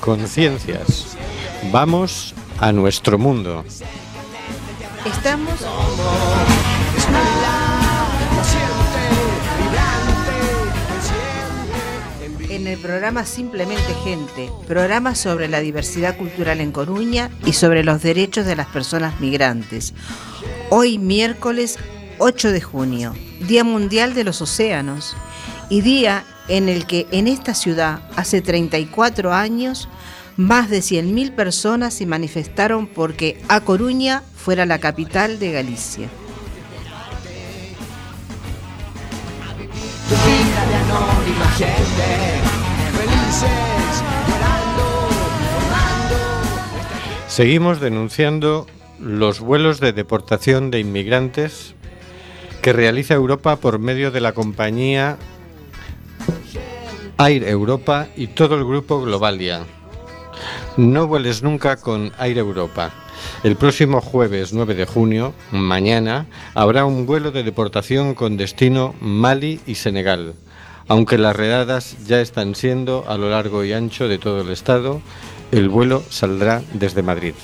conciencias. Vamos a nuestro mundo. Estamos en el programa Simplemente Gente, programa sobre la diversidad cultural en Coruña y sobre los derechos de las personas migrantes. Hoy miércoles 8 de junio, Día Mundial de los Océanos y día en el que en esta ciudad hace 34 años más de 100.000 personas se manifestaron porque A Coruña fuera la capital de Galicia. Seguimos denunciando los vuelos de deportación de inmigrantes que realiza Europa por medio de la compañía Air Europa y todo el grupo Globalia. No vueles nunca con Air Europa. El próximo jueves 9 de junio, mañana, habrá un vuelo de deportación con destino Mali y Senegal. Aunque las redadas ya están siendo a lo largo y ancho de todo el estado, el vuelo saldrá desde Madrid.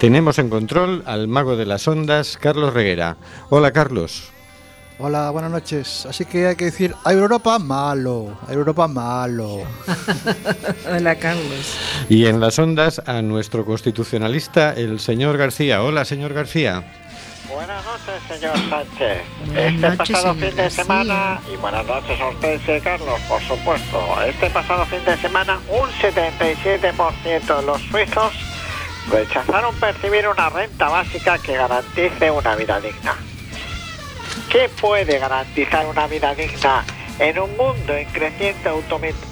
Tenemos en control al mago de las ondas, Carlos Reguera. Hola Carlos. Hola, buenas noches. Así que hay que decir, a Europa malo, a Europa malo. Hola Carlos. Y en las ondas a nuestro constitucionalista, el señor García. Hola, señor García. Buenas noches, señor Sánchez. Buenas este noches, pasado fin de García. semana, y buenas noches a usted, Carlos, por supuesto. Este pasado fin de semana, un 77% de los suizos rechazaron percibir una renta básica que garantice una vida digna. ¿Qué puede garantizar una vida digna en un mundo en creciente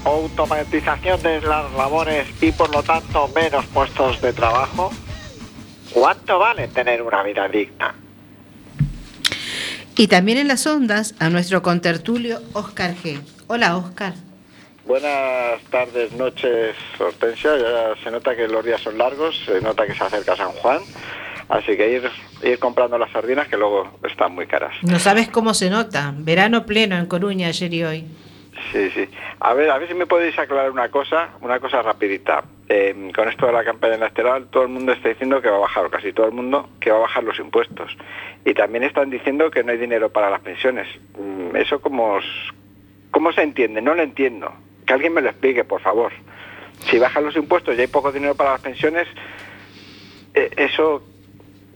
automatización de las labores y por lo tanto menos puestos de trabajo? ¿Cuánto vale tener una vida digna? Y también en las ondas a nuestro contertulio Oscar G. Hola Oscar. Buenas tardes, noches, Hortensia. Ya se nota que los días son largos, se nota que se acerca San Juan. Así que ir, ir comprando las sardinas que luego están muy caras. No sabes cómo se nota. Verano pleno en Coruña ayer y hoy. Sí, sí. A ver, a ver si me podéis aclarar una cosa, una cosa rapidita. Eh, con esto de la campaña electoral, todo el mundo está diciendo que va a bajar, o casi todo el mundo, que va a bajar los impuestos. Y también están diciendo que no hay dinero para las pensiones. Mm, ¿Eso cómo, os- cómo se entiende? No lo entiendo. Que alguien me lo explique, por favor. Si bajan los impuestos y hay poco dinero para las pensiones, eh, ¿eso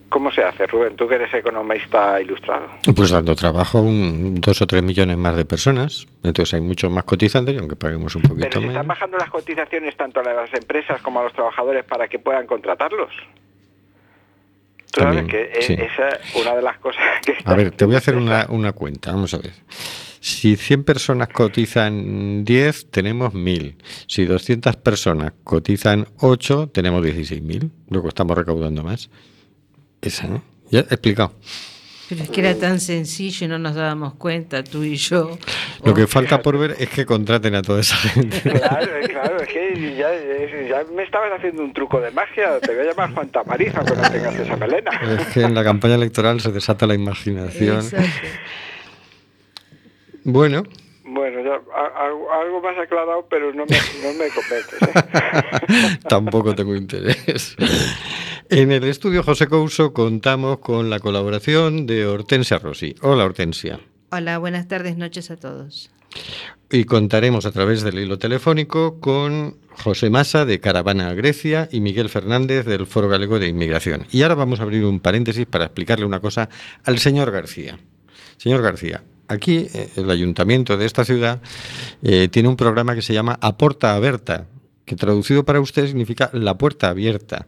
cómo se hace, Rubén? Tú que eres economista ilustrado. Pues dando trabajo a un, dos o tres millones más de personas. Entonces hay muchos más cotizantes y aunque paguemos un poquito Pero se están bajando las cotizaciones tanto a las empresas como a los trabajadores para que puedan contratarlos. Tú sabes También, que e- sí. esa es una de las cosas que... A ver, te voy a hacer una, una cuenta. Vamos a ver. Si 100 personas cotizan 10, tenemos 1000. Si 200 personas cotizan 8, tenemos 16.000. Luego estamos recaudando más. Esa, ¿no? Ya he explicado. Pero es que era tan sencillo y no nos dábamos cuenta, tú y yo. Lo que falta por ver es que contraten a toda esa gente. Claro, eh, claro, es que ya, eh, ya me estabas haciendo un truco de magia. Te voy a llamar Juan Tamariza cuando tengas esa melena. Es que en la campaña electoral se desata la imaginación. Exacto. Bueno, Bueno, ya, a- algo, algo más aclarado, pero no me, no me convences. ¿eh? tampoco tengo interés. En el estudio José Couso contamos con la colaboración de Hortensia Rossi. Hola Hortensia. Hola, buenas tardes, noches a todos. Y contaremos a través del hilo telefónico con José Massa de Caravana a Grecia y Miguel Fernández del Foro Galego de Inmigración. Y ahora vamos a abrir un paréntesis para explicarle una cosa al señor García. Señor García, aquí eh, el ayuntamiento de esta ciudad eh, tiene un programa que se llama Aporta Aberta que traducido para usted significa la puerta abierta.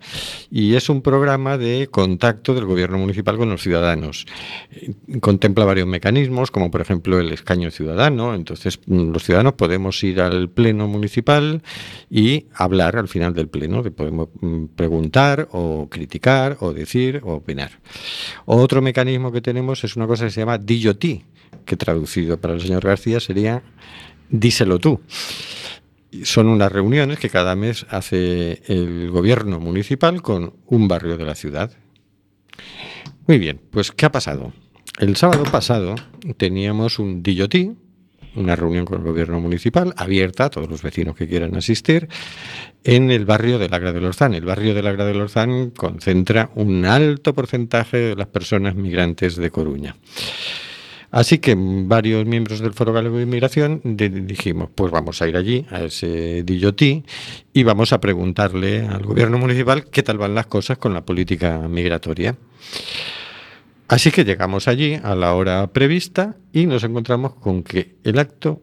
Y es un programa de contacto del gobierno municipal con los ciudadanos. Eh, Contempla varios mecanismos, como por ejemplo el escaño ciudadano. Entonces, mm, los ciudadanos podemos ir al pleno municipal y hablar al final del pleno. Podemos mm, preguntar o criticar o decir o opinar. Otro mecanismo que tenemos es una cosa que se llama DIOT, que traducido para el señor García sería díselo tú. Son unas reuniones que cada mes hace el gobierno municipal con un barrio de la ciudad. Muy bien, pues ¿qué ha pasado? El sábado pasado teníamos un DIOT, una reunión con el gobierno municipal abierta a todos los vecinos que quieran asistir en el barrio de Lagra del Orzán. El barrio de Lagra del Orzán concentra un alto porcentaje de las personas migrantes de Coruña. Así que varios miembros del Foro Galego de Inmigración dijimos, pues vamos a ir allí, a ese DIOT, y vamos a preguntarle al gobierno municipal qué tal van las cosas con la política migratoria. Así que llegamos allí a la hora prevista y nos encontramos con que el acto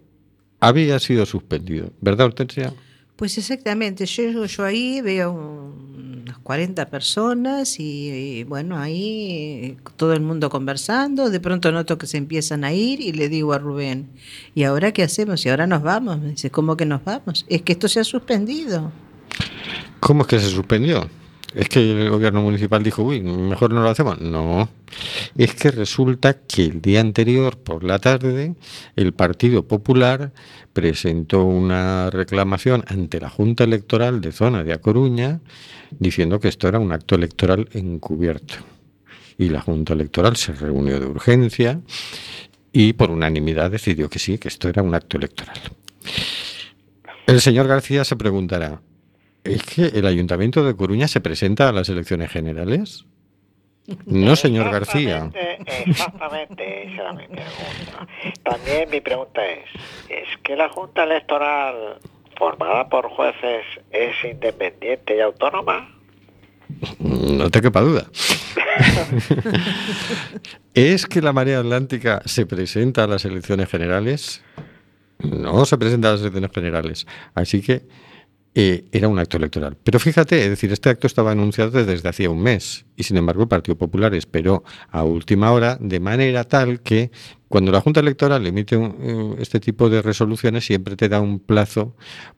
había sido suspendido. ¿Verdad, Hortensia? Pues exactamente, yo yo ahí, veo unas 40 personas y, y, bueno, ahí eh, todo el mundo conversando, de pronto noto que se empiezan a ir y le digo a Rubén, ¿y ahora qué hacemos? ¿Y ahora nos vamos? Me dice, ¿cómo que nos vamos? Es que esto se ha suspendido. ¿Cómo es que se suspendió? Es que el gobierno municipal dijo, uy, mejor no lo hacemos. No, es que resulta que el día anterior, por la tarde, el Partido Popular presentó una reclamación ante la Junta Electoral de Zona de A Coruña diciendo que esto era un acto electoral encubierto. Y la Junta Electoral se reunió de urgencia y por unanimidad decidió que sí, que esto era un acto electoral. El señor García se preguntará, ¿es que el Ayuntamiento de Coruña se presenta a las elecciones generales? No, señor García. Exactamente, esa era mi pregunta. También mi pregunta es, ¿es que la Junta Electoral formada por jueces es independiente y autónoma? No te quepa duda. ¿Es que la Marea Atlántica se presenta a las elecciones generales? No se presenta a las elecciones generales. Así que eh, era un acto electoral. Pero fíjate, es decir, este acto estaba anunciado desde hacía un mes y sin embargo el Partido Popular esperó a última hora de manera tal que cuando la Junta Electoral emite un, eh, este tipo de resoluciones siempre te da un plazo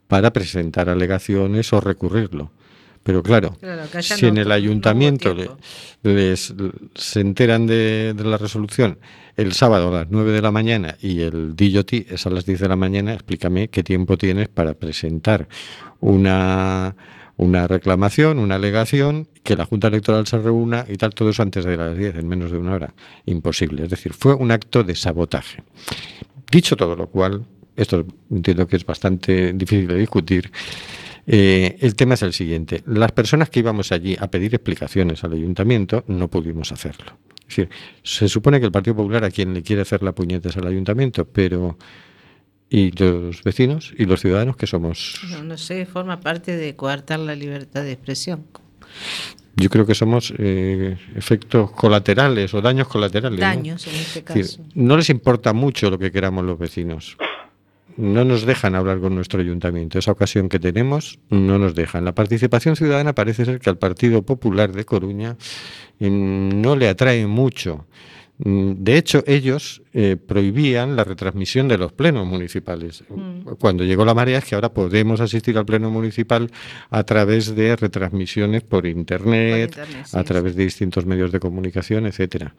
para presentar alegaciones o recurrirlo. Pero claro, si no en el no ayuntamiento le- les, se enteran de, de la resolución el sábado a las 9 de la mañana y el DIOT es a las 10 de la mañana, explícame qué tiempo tienes para presentar una, una reclamación, una alegación, que la Junta Electoral se reúna y tal, todo eso antes de las 10, en menos de una hora. Imposible. Es decir, fue un acto de sabotaje. Dicho todo lo cual, esto entiendo que es bastante difícil de discutir. Eh, el tema es el siguiente. Las personas que íbamos allí a pedir explicaciones al ayuntamiento no pudimos hacerlo. Es decir, se supone que el Partido Popular a quien le quiere hacer la puñeta es al ayuntamiento, pero ¿y los vecinos y los ciudadanos que somos? No, no sé, forma parte de coartar la libertad de expresión. Yo creo que somos eh, efectos colaterales o daños colaterales. ¿no? Daños en este Es decir, caso. no les importa mucho lo que queramos los vecinos. No nos dejan hablar con nuestro ayuntamiento. Esa ocasión que tenemos no nos dejan. La participación ciudadana parece ser que al Partido Popular de Coruña mm, no le atrae mucho. Mm, De hecho, ellos eh, prohibían la retransmisión de los plenos municipales. Cuando llegó la marea es que ahora podemos asistir al pleno municipal a través de retransmisiones por internet, Por internet, a sí, través de distintos medios de comunicación, etcétera.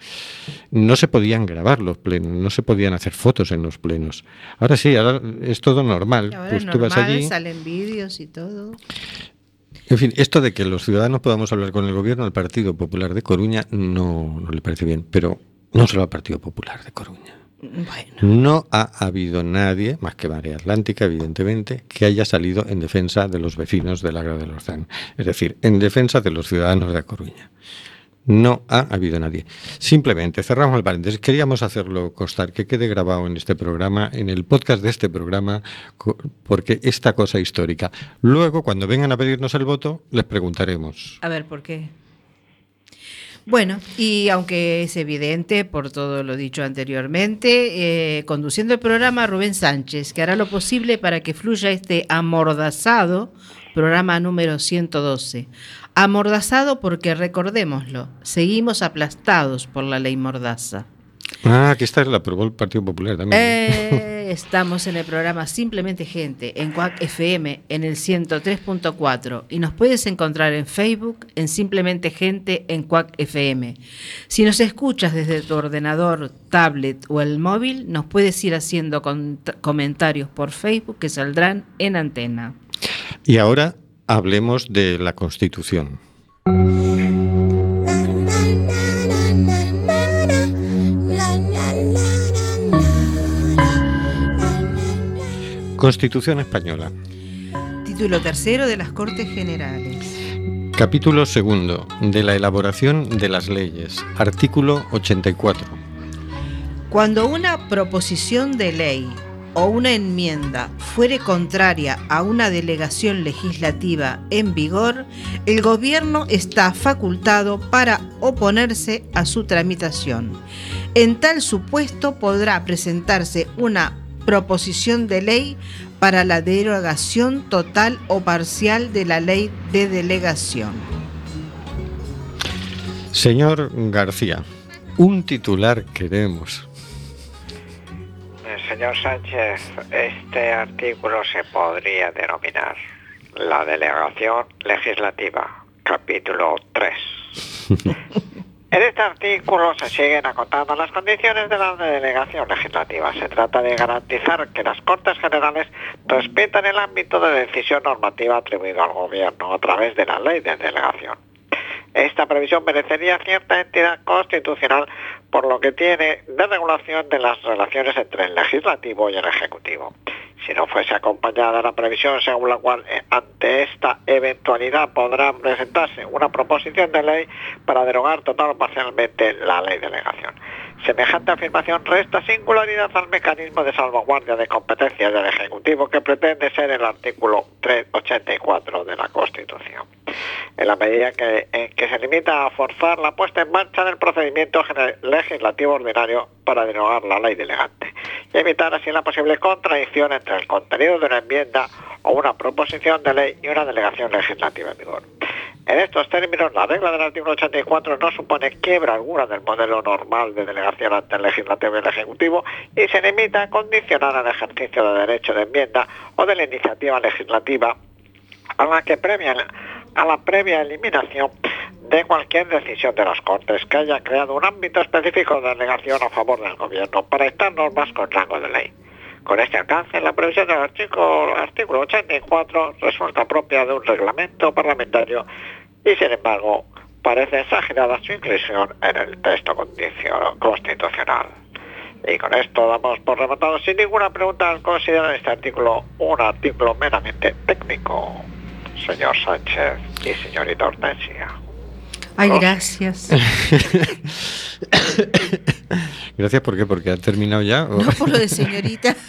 No se podían grabar los plenos, no se podían hacer fotos en los plenos. Ahora sí, ahora es todo normal. Ahora pues es tú vas normal, allí. salen vídeos y todo. En fin, esto de que los ciudadanos podamos hablar con el gobierno del Partido Popular de Coruña no, no le parece bien, pero no solo al Partido Popular de Coruña. Bueno, No ha habido nadie, más que Marea Atlántica, evidentemente, que haya salido en defensa de los vecinos del Agra del Orzán. Es decir, en defensa de los ciudadanos de Coruña. No ha habido nadie. Simplemente cerramos el paréntesis. Queríamos hacerlo constar, que quede grabado en este programa, en el podcast de este programa, porque esta cosa histórica. Luego, cuando vengan a pedirnos el voto, les preguntaremos. a ver, ¿por qué? Bueno, y aunque es evidente por todo lo dicho anteriormente, eh, conduciendo el programa Rubén Sánchez, que hará lo posible para que fluya este amordazado programa número 112. Amordazado porque, recordémoslo, seguimos aplastados por la ley Mordaza. Ah, que esta la aprobó el Partido Popular también. Eh, estamos en el programa Simplemente Gente, en CUAC FM, en el 103.4, y nos puedes encontrar en Facebook, en Simplemente Gente, en CUAC FM. Si nos escuchas desde tu ordenador, tablet o el móvil, nos puedes ir haciendo comentarios por Facebook que saldrán en antena. Y ahora hablemos de la Constitución. Constitución Española. Título tercero de las Cortes Generales. Capítulo segundo de la elaboración de las leyes. Artículo 84. Cuando una proposición de ley o una enmienda fuere contraria a una delegación legislativa en vigor, el gobierno está facultado para oponerse a su tramitación. En tal supuesto podrá presentarse una proposición de ley para la derogación total o parcial de la ley de delegación. Señor García, un titular queremos. Eh, Señor Sánchez, este artículo se podría denominar la delegación legislativa, capítulo 3. En este artículo se siguen acotando las condiciones de la delegación legislativa. Se trata de garantizar que las Cortes Generales respetan el ámbito de decisión normativa atribuido al Gobierno a través de la ley de delegación. Esta previsión merecería cierta entidad constitucional por lo que tiene de regulación de las relaciones entre el legislativo y el ejecutivo. Si no fuese acompañada la previsión según la cual eh, ante esta eventualidad podrá presentarse una proposición de ley para derogar total o parcialmente la ley de delegación. Semejante afirmación resta singularidad al mecanismo de salvaguardia de competencias del Ejecutivo que pretende ser el artículo 384 de la Constitución. En la medida que, en que se limita a forzar la puesta en marcha del procedimiento legislativo ordinario para derogar la ley delegante y evitar así la posible contradicción entre el contenido de una enmienda o una proposición de ley y una delegación legislativa en vigor. En estos términos, la regla del artículo 84 no supone quiebra alguna del modelo normal de delegación ante el legislativo y el ejecutivo y se limita a condicionar el ejercicio de derecho de enmienda o de la iniciativa legislativa a la que previa a la previa eliminación de cualquier decisión de las Cortes que haya creado un ámbito específico de delegación a favor del Gobierno para estas normas con rango de ley. Con este alcance, la previsión del artículo, artículo 84 resulta propia de un reglamento parlamentario y, sin embargo, parece exagerada su inclusión en el texto constitucional. Y con esto damos por rematado sin ninguna pregunta al considerar este artículo un artículo meramente técnico. Señor Sánchez y señorita Hortensia. Ay, Oh. gracias. Gracias, ¿por qué? Porque ha terminado ya. ¿o? No por lo de señorita.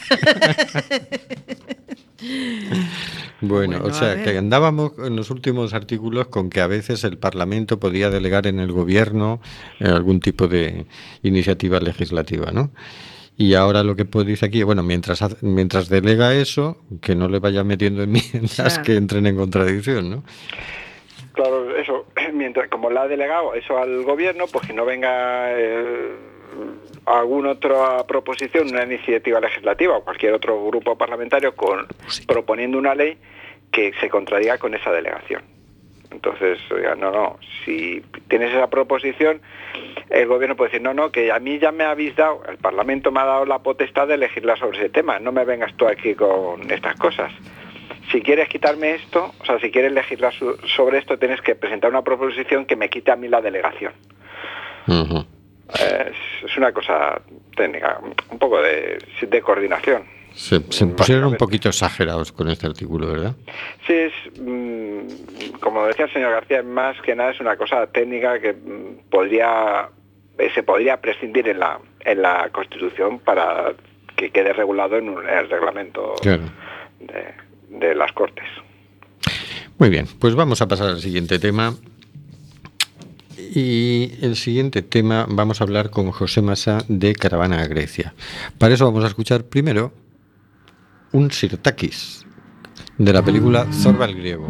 Bueno, Bueno, o sea, que andábamos en los últimos artículos con que a veces el Parlamento podía delegar en el gobierno eh, algún tipo de iniciativa legislativa, ¿no? Y ahora lo que pues dice aquí, bueno, mientras hace- mientras delega eso, que no le vaya metiendo enmiendas que entren en contradicción, ¿no? Claro, eso, mientras, como le ha delegado eso al gobierno, pues que no venga eh, alguna otra proposición, una iniciativa legislativa o cualquier otro grupo parlamentario con proponiendo una ley que se contradiga con esa delegación. Entonces, oiga, no, no, si tienes esa proposición, el gobierno puede decir, no, no, que a mí ya me habéis dado, el Parlamento me ha dado la potestad de legislar sobre ese tema, no me vengas tú aquí con estas cosas si quieres quitarme esto, o sea, si quieres legislar sobre esto, tienes que presentar una proposición que me quite a mí la delegación. Es, es una cosa técnica, un poco de, de coordinación. Se, se pusieron un poquito exagerados con este artículo, ¿verdad? Sí, es, mm, como decía el señor García, más que nada es una cosa técnica que mm, podría eh, se podría prescindir en la en la Constitución para que quede regulado en, un- en el reglamento Claro. de, de las Cortes. Muy bien, pues vamos a pasar al siguiente tema. Y el siguiente tema vamos a hablar con José Massa de Caravana a Grecia. Para eso vamos a escuchar primero un Sirtakis de la película Zorba el griego.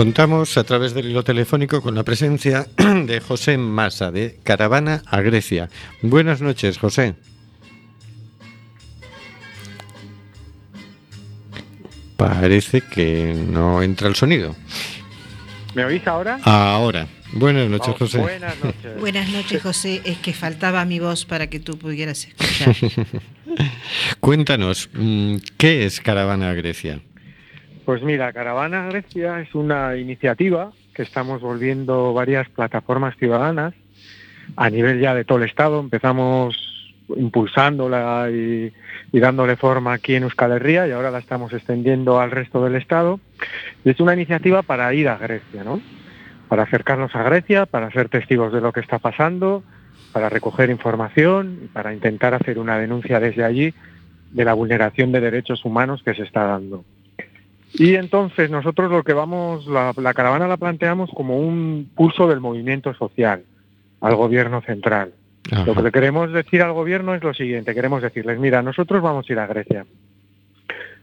Contamos a través del hilo telefónico con la presencia de José Massa de Caravana a Grecia. Buenas noches, José. Parece que no entra el sonido. ¿Me oís ahora? Ahora. Buenas noches, Vamos, José. Buenas noches. Buenas noches, José. Es que faltaba mi voz para que tú pudieras escuchar. Cuéntanos, mm, ¿qué es Caravana a Grecia? Pues mira, Caravana Grecia es una iniciativa que estamos volviendo varias plataformas ciudadanas a nivel ya de todo el Estado. Empezamos impulsándola y, dándole forma aquí en Euskal Herria y ahora la estamos extendiendo al resto del Estado. Y es una iniciativa para ir a Grecia, ¿no? Para acercarnos a Grecia, para ser testigos de lo que está pasando, para recoger información y para intentar hacer una denuncia desde allí de la vulneración de derechos humanos que se está dando. Y entonces nosotros lo que vamos, la, la caravana la planteamos como un pulso del movimiento social al gobierno central. Ajá. Lo que le queremos decir al gobierno es lo siguiente, queremos decirles, mira, nosotros vamos a ir a Grecia.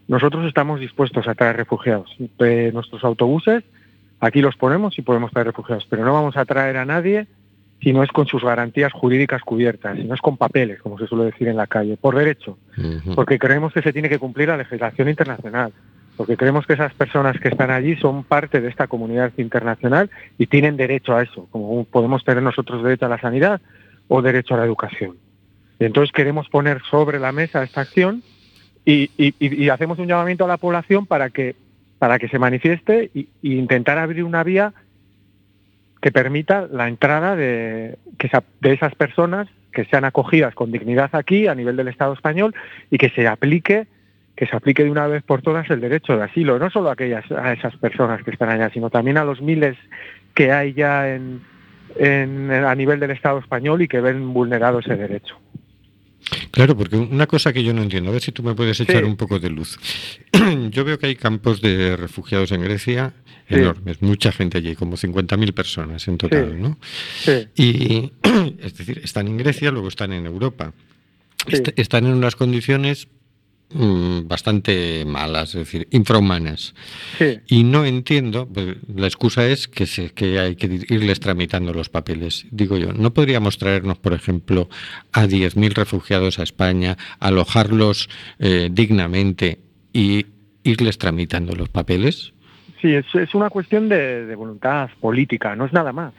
Nosotros estamos dispuestos a traer refugiados. De nuestros autobuses, aquí los ponemos y podemos traer refugiados, pero no vamos a traer a nadie si no es con sus garantías jurídicas cubiertas, si no es con papeles, como se suele decir en la calle, por derecho porque creemos que se tiene que cumplir la legislación internacional, porque creemos que esas personas que están allí son parte de esta comunidad internacional y tienen derecho a eso, como podemos tener nosotros derecho a la sanidad o derecho a la educación. Y entonces queremos poner sobre la mesa esta acción y, hacemos un llamamiento a la población para que, para que se manifieste y intentar abrir una vía que permita la entrada de, que de esas personas que sean acogidas con dignidad aquí a nivel del Estado español y que se aplique que se aplique de una vez por todas el derecho de asilo, no solo a aquellas a esas personas que están allá, sino también a los miles que hay ya en, en- a nivel del Estado español y que ven vulnerado ese derecho. Claro, porque una cosa que yo no entiendo, a ver si tú me puedes echar Sí. un poco de luz. Yo veo que hay campos de refugiados en Grecia Sí. enormes, mucha gente allí, como 50.000 personas en total, Sí. ¿no? Y es decir, están en Grecia, luego están en Europa. Est- están en unas condiciones mm, bastante malas, es decir, infrahumanas. sí. Y no entiendo, pues, la excusa es que, se, que hay que irles tramitando los papeles. Digo yo, ¿no podríamos traernos, por ejemplo, a 10.000 refugiados a España, alojarlos eh, dignamente y irles tramitando los papeles? Sí, es, es una cuestión de, de voluntad política, no es nada más.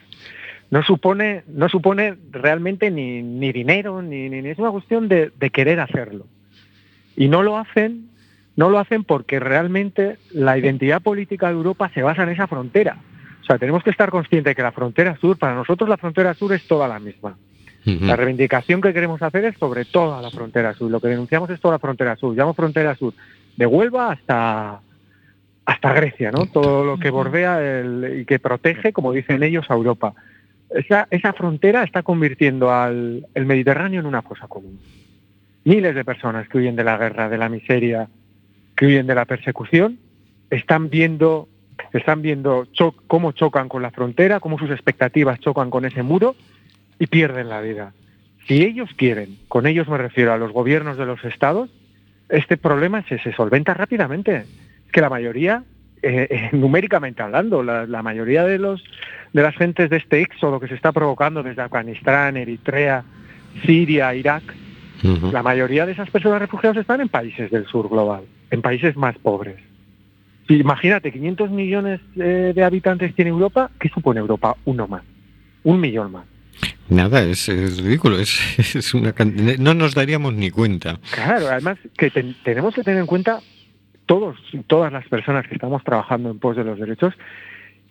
No supone, no supone realmente ni, ni dinero, ni, ni- ni- es una cuestión de, de querer hacerlo. Y no lo hacen, no lo hacen porque realmente la identidad política de Europa se basa en esa frontera. O sea, tenemos que estar conscientes de que la frontera sur, para nosotros la frontera sur es toda la misma. La reivindicación que queremos hacer es sobre toda la frontera sur. Lo que denunciamos es toda la frontera sur. Llamo frontera sur de Huelva hasta hasta Grecia, ¿no? Todo lo que bordea el- y que protege, como dicen ellos, a Europa. Esa, esa frontera está convirtiendo al el Mediterráneo en una fosa común. Miles de personas que huyen de la guerra, de la miseria, que huyen de la persecución, están viendo, están viendo cómo chocan con la frontera, cómo sus expectativas chocan con ese muro y pierden la vida. Si ellos quieren, con ellos me refiero a los gobiernos de los estados, este problema se, se solventa rápidamente. Es que la mayoría, eh, eh, numéricamente hablando, la, la mayoría de los de las gentes de este éxodo que se está provocando desde Afganistán, Eritrea, Siria, Irak, La mayoría de esas personas refugiadas están en países del sur global, en países más pobres. Si, imagínate, 500 millones eh, de habitantes tiene Europa, ¿qué supone Europa? Uno más, un millón más. Nada, es, es ridículo, es, es una no nos daríamos ni cuenta. Claro, además que ten- tenemos que tener en cuenta todos y todas las personas que estamos trabajando en pos de los derechos,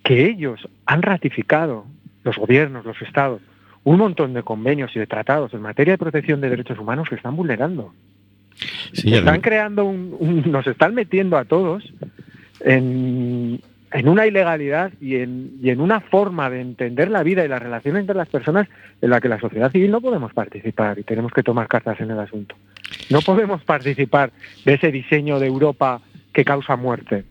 que ellos han ratificado, los gobiernos, los estados, un montón de convenios y de tratados en materia de protección de derechos humanos que están vulnerando. Sí, están creando un, un- nos están metiendo a todos en, en una ilegalidad y en, y en una forma de entender la vida y las relaciones entre las personas en la que la sociedad civil no podemos participar y tenemos que tomar cartas en el asunto. No podemos participar de ese diseño de Europa que causa muerte.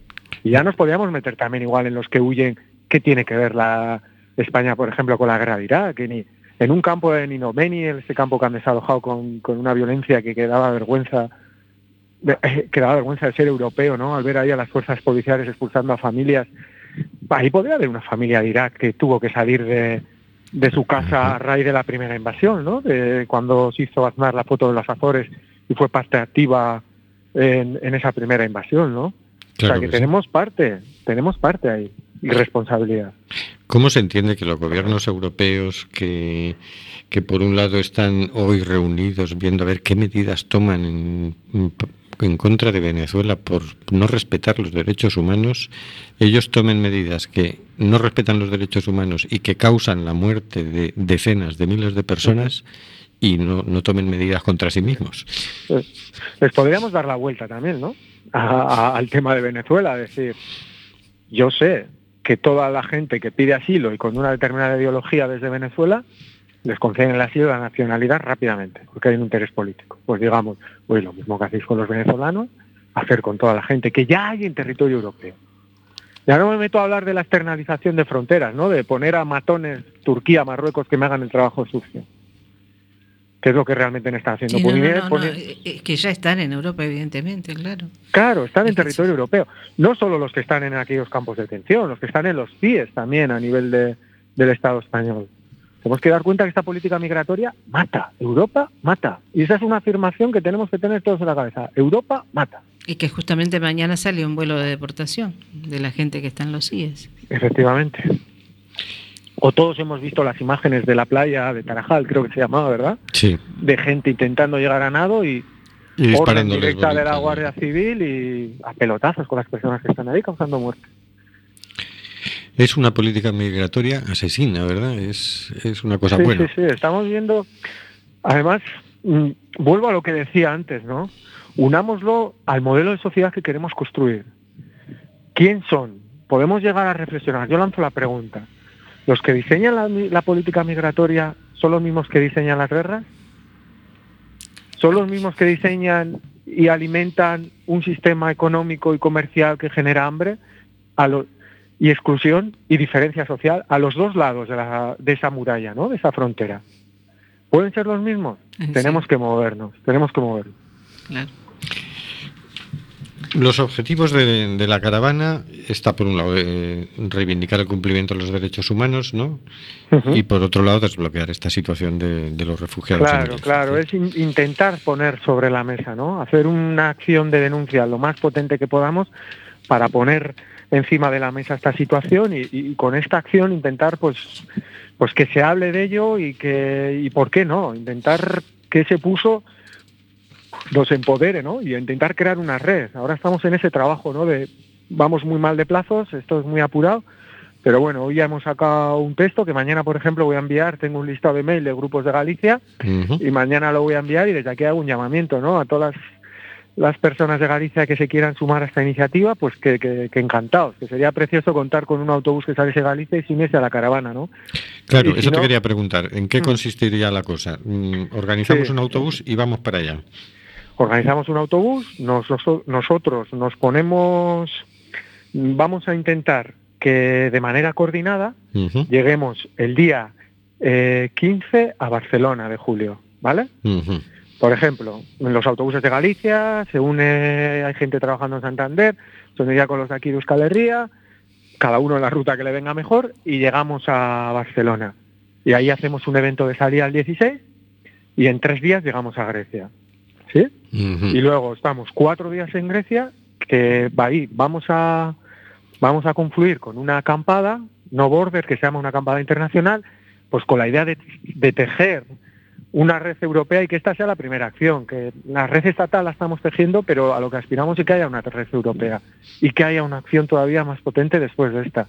Y ya nos podríamos meter también igual en los que huyen, ¿qué tiene que ver la España, por ejemplo, con la guerra de Irak? Que ni, en un campo de Ninomeni, ese campo que han desalojado con, con una violencia que, que daba vergüenza de- que daba vergüenza de ser europeo, ¿no? Al ver ahí a las fuerzas policiales expulsando a familias ahí podría haber una familia de Irak que tuvo que salir de, de su casa a raíz de la primera invasión, ¿no? De cuando se hizo Aznar la foto de los Azores y fue parte activa en, en esa primera invasión, ¿no? Claro o sea que, que sí. tenemos parte, tenemos parte ahí y responsabilidad. ¿Cómo se entiende que los gobiernos europeos que, que por un lado están hoy reunidos viendo a ver qué medidas toman en, en contra de Venezuela por no respetar los derechos humanos, ellos tomen medidas que no respetan los derechos humanos y que causan la muerte de decenas de miles de personas y no, no tomen medidas contra sí mismos? Pues, les podríamos dar la vuelta también, ¿no? Al tema de Venezuela, decir, yo sé que toda la gente que pide asilo y con una determinada ideología desde Venezuela les conceden el asilo y la nacionalidad rápidamente, porque hay un interés político. Pues digamos, pues lo mismo que hacéis con los venezolanos, hacer con toda la gente que ya hay en territorio europeo. Ya no me meto a hablar de la externalización de fronteras, ¿no? De poner a matones Turquía, Marruecos que me hagan el trabajo sucio. Que es lo que realmente están haciendo. Sí, no, Poner- no, no, no, poner- eh, eh, que ya están en Europa, evidentemente, claro. Claro, están en Es territorio sí. europeo. No solo los que están en aquellos campos de detención, los que están en los CIES también a nivel de- del Estado español. Tenemos que dar cuenta que esta política migratoria mata. Europa mata. Y esa es una afirmación que tenemos que tener todos en la cabeza. Europa mata. Y que justamente mañana sale un vuelo de deportación de la gente que está en los IES. Efectivamente. O todos hemos visto las imágenes de la playa de Tarajal, creo que se llamaba, ¿verdad? Sí, De gente intentando llegar a nado y y orden directa de la. Guardia Civil y a pelotazos con las personas que están ahí causando muerte. Es una política migratoria asesina, ¿verdad? Es, es una cosa sí, buena. sí, sí, estamos viendo, además, mm, vuelvo a lo que decía antes, ¿no? Unámoslo al modelo de sociedad que queremos construir. ¿Quién son? Podemos llegar a reflexionar. Yo lanzo la pregunta. ¿Los que diseñan la, política migratoria son los mismos que diseñan las guerras? ¿Son los mismos que diseñan y alimentan un sistema económico y comercial que genera hambre a lo- y exclusión y diferencia social a los dos lados de, la- de esa muralla, ¿no? de esa frontera? ¿Pueden ser los mismos? Sí. Tenemos que movernos, tenemos que movernos. Claro. Los objetivos de, de la caravana está por un lado eh, reivindicar el cumplimiento de los derechos humanos, ¿no? Y por otro lado desbloquear esta situación de, de los refugiados. Claro, claro, es in- intentar poner sobre la mesa, ¿no? Hacer una acción de denuncia lo más potente que podamos para poner encima de la mesa esta situación y, y con esta acción intentar, pues, pues que se hable de ello y que y por qué no, intentar que ese puso los empodere, ¿no? Y intentar crear una red. Ahora estamos en ese trabajo, ¿no? De vamos muy mal de plazos, esto es muy apurado, pero bueno, hoy ya hemos sacado un texto que mañana, por ejemplo, voy a enviar, tengo un listado de mail de grupos de Galicia y mañana lo voy a enviar y desde aquí hago un llamamiento ¿no? a todas las personas de Galicia que se quieran sumar a esta iniciativa, pues que, que- que encantados, que sería precioso contar con un autobús que saliese de Galicia y se a la caravana, ¿no? Claro, si eso te quería preguntar. ¿En qué Mm. consistiría la cosa? Mm, Organizamos Sí. un autobús y vamos para allá. Organizamos un autobús, nos- noso- nosotros nos ponemos, vamos a intentar que de manera coordinada lleguemos el día eh, 15 a Barcelona de julio, ¿vale? Por ejemplo, en los autobuses de Galicia, se une, hay gente trabajando en Santander, se uniría con los de aquí de Euskal Herria, cada uno en la ruta que le venga mejor, y llegamos a Barcelona. Y ahí hacemos un evento de salida el 16, y en tres días llegamos a Grecia. ¿Sí? Y luego estamos cuatro días en Grecia, que va ahí, vamos a, vamos a confluir con una acampada, no border, que se llama una acampada internacional, pues con la idea de, de tejer una red europea y que esta sea la primera acción, que la red estatal la estamos tejiendo, pero a lo que aspiramos es que haya una red europea y que haya una acción todavía más potente después de esta.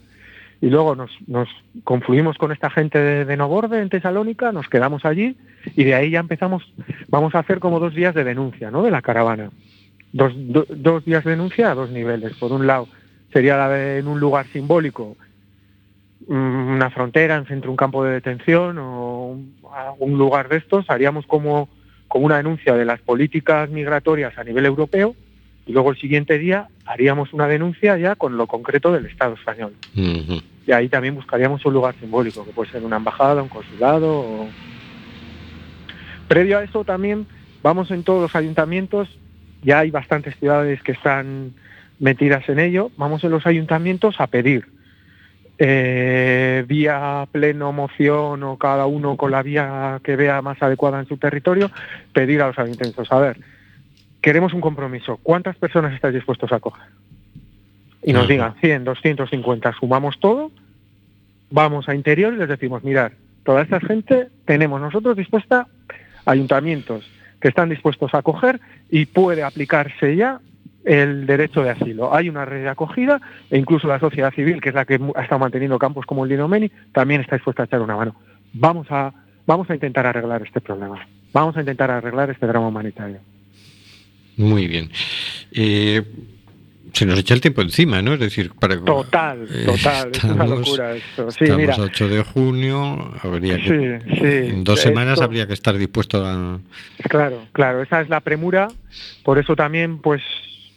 Y luego nos, nos confluimos con esta gente de, de en Tesalónica, nos quedamos allí y de ahí ya empezamos, vamos a hacer como dos días de denuncia ¿no? de la caravana. Dos, do- dos días de denuncia a dos niveles. Por un lado, sería la de en un lugar simbólico, mm, una frontera, en centro un campo de detención o un lugar de estos, haríamos como, como una denuncia de las políticas migratorias a nivel europeo y luego el siguiente día haríamos una denuncia ya con lo concreto del Estado español. Y ahí también buscaríamos un lugar simbólico, que puede ser una embajada, un consulado. O... Previo a eso también vamos en todos los ayuntamientos, ya hay bastantes ciudades que están metidas en ello, vamos en los ayuntamientos a pedir eh, vía pleno moción o cada uno con la vía que vea más adecuada en su territorio, pedir a los ayuntamientos, a ver, queremos un compromiso, ¿cuántas personas estáis dispuestos a coger? Y nos digan 100, 250, sumamos todo, vamos a interior y les decimos, mirar, toda esta gente tenemos nosotros dispuesta ayuntamientos que están dispuestos a acoger y puede aplicarse ya el derecho de asilo. Hay una red de acogida e incluso la sociedad civil, que es la que ha estado manteniendo campos como el Dinomeni, también está dispuesta a echar una mano. Vamos a, vamos a intentar arreglar este problema. Vamos a intentar arreglar este drama humanitario. Muy bien. Eh, se nos echa el tiempo encima, ¿no? Es decir, para Total, Eh, total, es una estamos- locura esto. Sí, Estamos mira, a 8 de junio, habría que, sí, sí. en dos semanas Esto- habría que estar dispuesto a... Claro, claro, esa es la premura. Por eso también, pues,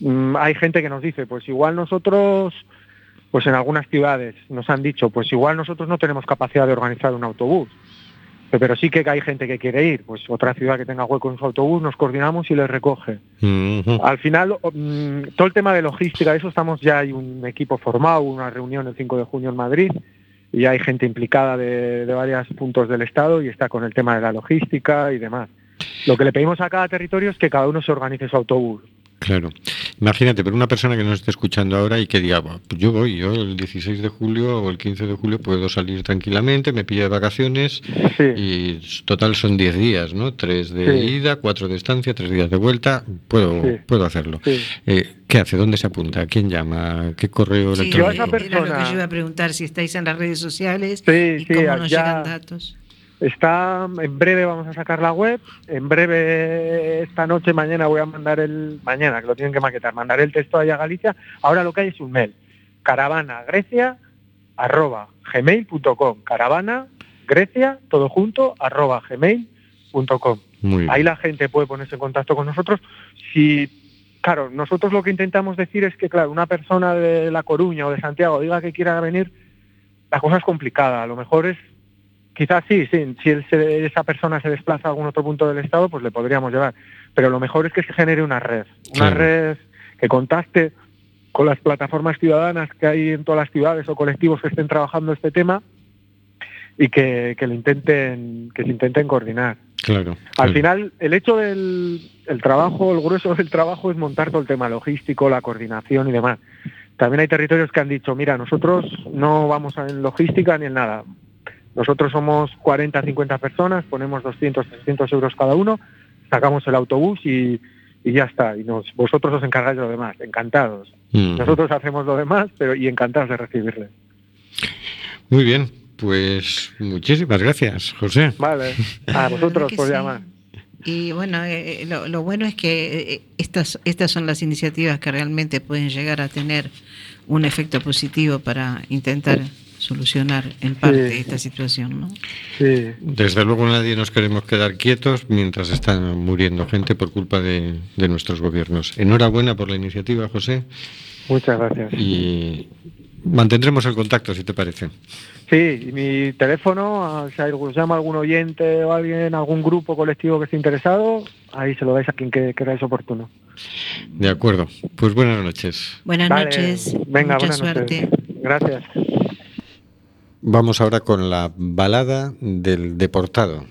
mm, hay gente que nos dice, pues igual nosotros, pues en algunas ciudades nos han dicho, pues igual nosotros no tenemos capacidad de organizar un autobús. Pero sí que hay gente que quiere ir, pues otra ciudad que tenga hueco en su autobús, nos coordinamos y les recoge. Al final, mm, todo el tema de logística, de eso estamos ya, hay un equipo formado, una reunión el 5 de junio en Madrid, y hay gente implicada de, de varios puntos del Estado y está con el tema de la logística y demás. Lo que le pedimos a cada territorio es que cada uno se organice su autobús. Claro. Imagínate, pero una persona que nos esté escuchando ahora y que diga, "Buah, pues yo voy, yo el 16 de julio o el 15 de julio puedo salir tranquilamente, me pilla de vacaciones Sí, y total son 10 días, ¿no? Tres de Sí. ida, cuatro de estancia, tres días de vuelta, puedo, Sí. puedo hacerlo. sí. Eh, ¿Qué hace? ¿Dónde se apunta? ¿Quién llama? ¿Qué correo Sí, Yo a electrónico? esa era lo que persona- yo iba a preguntar, si estáis en las redes sociales Sí, y sí, cómo nos ya- llegan datos. Está, en breve vamos a sacar la web, en breve esta noche, mañana voy a mandar el, mañana que lo tienen que maquetar, mandaré el texto ahí a Galicia. Ahora lo que hay es un mail, caravana grecia arroba gmail.com, caravana grecia todo junto arroba gmail.com. Ahí la gente puede ponerse en contacto con nosotros. Si, claro, nosotros lo que intentamos decir es que, claro, una persona de La Coruña o de Santiago diga que quiera venir, la cosa es complicada. A lo mejor es, quizás sí, sí si él se- esa persona se desplaza a algún otro punto del Estado, pues le podríamos llevar. Pero lo mejor es que se genere una red, una red que contacte con las plataformas ciudadanas que hay en todas las ciudades o colectivos que estén trabajando este tema y que, que lo intenten, que se intenten coordinar. Claro. Al claro. final, el hecho del el trabajo, el grueso del trabajo es montar todo el tema logístico, la coordinación y demás. También hay territorios que han dicho, mira, nosotros no vamos en logística ni en nada. Nosotros somos 40, 50 personas, ponemos 200, 300 euros cada uno, sacamos el autobús y, y ya está. Y nos, vosotros os encargáis de lo demás. Encantados. Mm. Nosotros hacemos lo demás, pero y encantados de recibirle. Muy bien. Pues muchísimas gracias, José. Vale. A vosotros por sí. llamar. Y bueno, eh, lo, lo bueno es que eh, estas, estas son las iniciativas que realmente pueden llegar a tener un efecto positivo para intentar solucionar en parte Sí. esta situación, ¿no? Sí. Desde luego nadie nos queremos quedar quietos mientras están muriendo gente por culpa de, de nuestros gobiernos. Enhorabuena por la iniciativa, José, Muchas gracias. y mantendremos el contacto, si te parece. Sí, y mi teléfono, si os llama algún oyente o alguien, algún grupo colectivo que esté interesado, ahí se lo dais a quien que queráis oportuno. De acuerdo. Pues buenas noches. Buenas Vale, noches, Venga, mucha buenas suerte. noches. Gracias. Vamos ahora con la balada del deportado.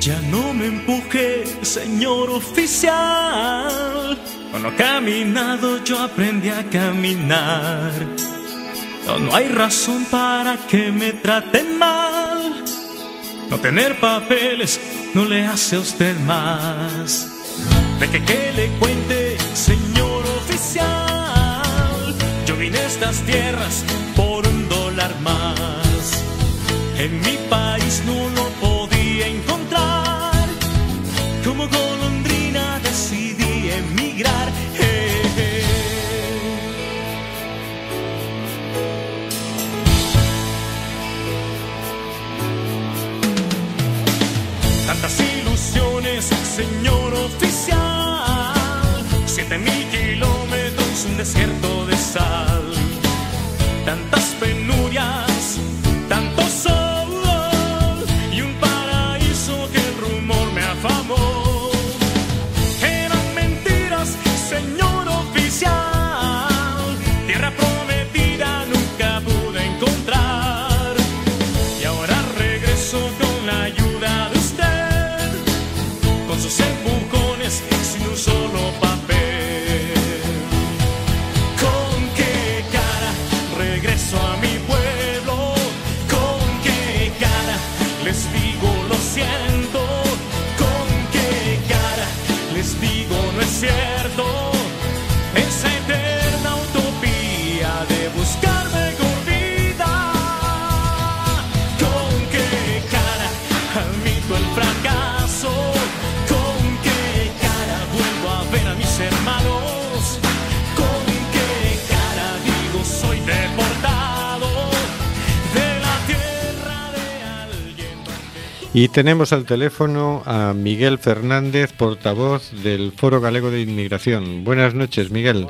Ya no me empuje, señor oficial. Con lo caminado yo aprendí a caminar. No, no hay razón para que me traten mal. No tener papeles no le hace a usted más. De que, que le cuente, señor oficial. Yo vine a estas tierras por un dólar más. En mi país desierto Y tenemos al teléfono a Miguel Fernández, portavoz del Foro Galego de Inmigración. Buenas noches, Miguel.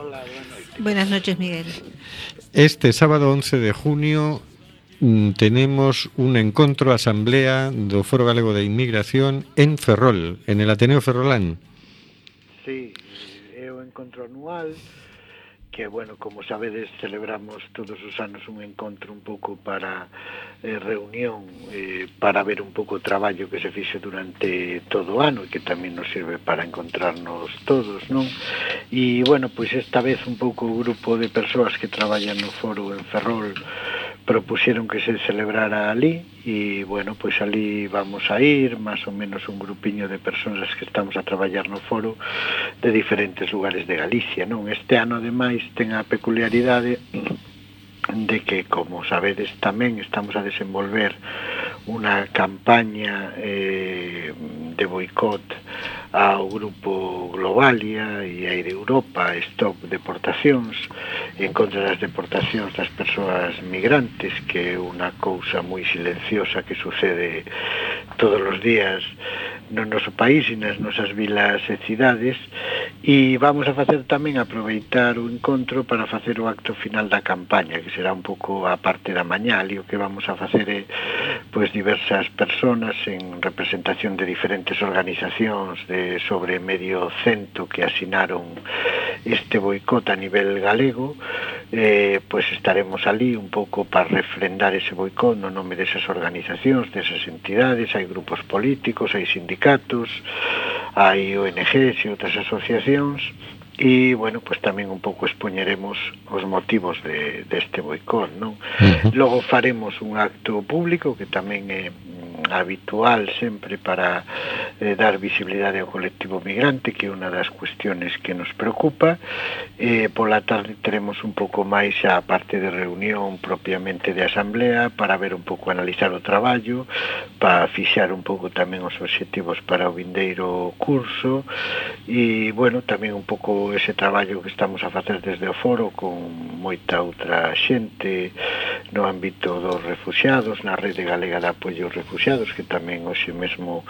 Buenas noches, Miguel. Este sábado 11 de junio mm, tenemos un encontro asamblea do Foro Galego de Inmigración en Ferrol, en el Ateneo Ferrolán. Sí, é o encontro anual que bueno, como sabedes, celebramos todos os anos un encontro un pouco para eh, reunión eh, para ver un pouco o traballo que se fixe durante todo o ano e que tamén nos sirve para encontrarnos todos, non? E bueno, pois esta vez un pouco o grupo de persoas que traballan no foro en Ferrol propuxeron que se celebrara ali e, bueno, pois ali vamos a ir, máis ou menos un grupiño de persoas que estamos a traballar no foro de diferentes lugares de Galicia, non? Este ano, ademais, ten a peculiaridade de que, como sabedes tamén, estamos a desenvolver unha campaña eh, de boicot ao grupo Globalia e a de Europa Stop Deportacións en contra das deportacións das persoas migrantes que é unha cousa moi silenciosa que sucede todos os días no noso país e nas nosas vilas e cidades. E vamos a facer tamén aproveitar o encontro para facer o acto final da campaña que se será un pouco a parte da mañá, e o que vamos a facer é pois diversas personas en representación de diferentes organizacións de sobre medio cento que asinaron este boicot a nivel galego, eh, pois estaremos ali un pouco para refrendar ese boicot no nome desas organizacións, desas entidades, hai grupos políticos, hai sindicatos, hai ONGs e outras asociacións e, bueno, pues tamén un pouco expoñeremos os motivos de, deste de boicot, non? Uh -huh. Logo faremos un acto público que tamén é habitual sempre para eh, dar visibilidade ao colectivo migrante, que é unha das cuestiones que nos preocupa. Eh, pola tarde teremos un pouco máis a parte de reunión propiamente de asamblea para ver un pouco, analizar o traballo, para fixar un pouco tamén os obxectivos para o vindeiro curso e, bueno, tamén un pouco ese traballo que estamos a facer desde o foro con moita outra xente no ámbito dos refugiados, na rede galega de apoio aos refugiados, que tamén hoxe mesmo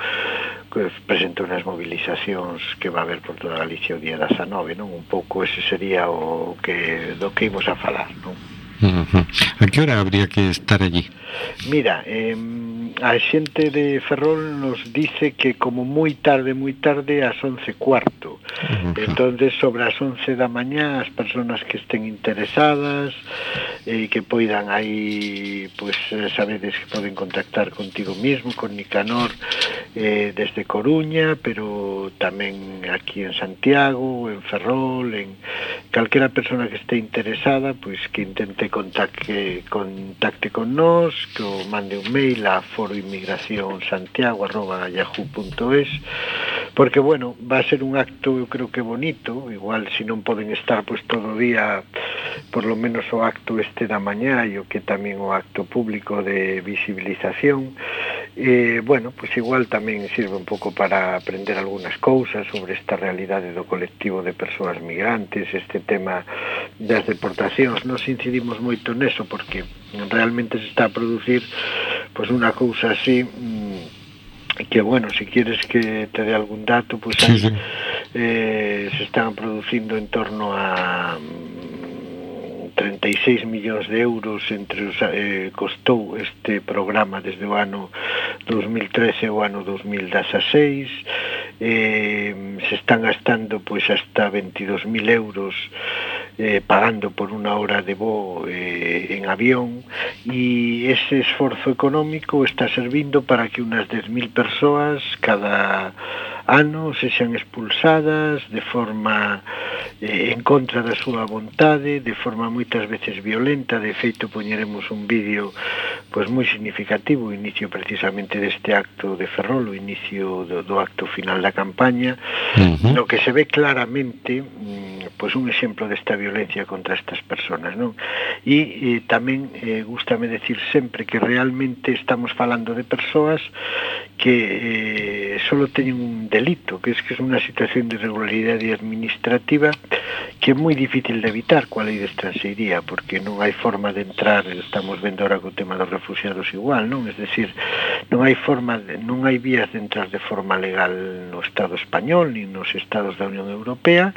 presentou nas mobilizacións que va haber por toda Galicia o día das 19, non? Un pouco ese sería o que do que imos a falar, non? Uh -huh. A que hora habría que estar allí? Mira, eh, a xente de Ferrol nos dice que como moi tarde, moi tarde, ás 11 cuarto. Uh -huh. entonces sobre as 11 da mañá, as persoas que estén interesadas, eh, que poidan aí, pois, pues, sabedes que poden contactar contigo mismo, con Nicanor, eh, desde Coruña, pero tamén aquí en Santiago, en Ferrol, en calquera persona que este interesada, pois pues, que intente contacte, contacte con nós, que o mande un mail a foroinmigraciónsantiago.yahoo.es porque, bueno, va a ser un acto, eu creo que bonito, igual se si non poden estar pois, todo o día, por lo menos o acto este da mañá e o que tamén o acto público de visibilización, eh, bueno, pois igual tamén sirve un pouco para aprender algunhas cousas sobre esta realidade do colectivo de persoas migrantes, este tema das deportacións, nos incidimos moito neso porque realmente se está a producir pues una cousa así mm, que bueno, si quieres que te dé algún dato, pues sí, sí. Eh, se están producindo en torno a mm, 36 millóns de euros entre os, eh, costou este programa desde o ano 2013 ao ano 2016 eh, se están gastando pois hasta 22.000 euros eh, pagando por unha hora de voo eh, en avión e ese esforzo económico está servindo para que unas 10.000 persoas cada ano sexan expulsadas de forma eh, en contra da súa vontade, de forma moitas veces violenta, de feito poñeremos un vídeo pois moi significativo, o inicio precisamente deste acto de Ferrol, o inicio do, do acto final da campaña, uh -huh. no que se ve claramente pois un exemplo desta violencia contra estas personas, non? E eh, tamén eh, gustame decir sempre que realmente estamos falando de persoas que eh, solo teñen un delito, que es que es una situación de irregularidade administrativa que é moi difícil de evitar coa lei de estranxeiría, porque non hai forma de entrar, estamos vendo ahora co tema dos refugiados igual, non? Es decir, non hai forma, de, non hai vías de entrar de forma legal no Estado español ni nos Estados da Unión Europea,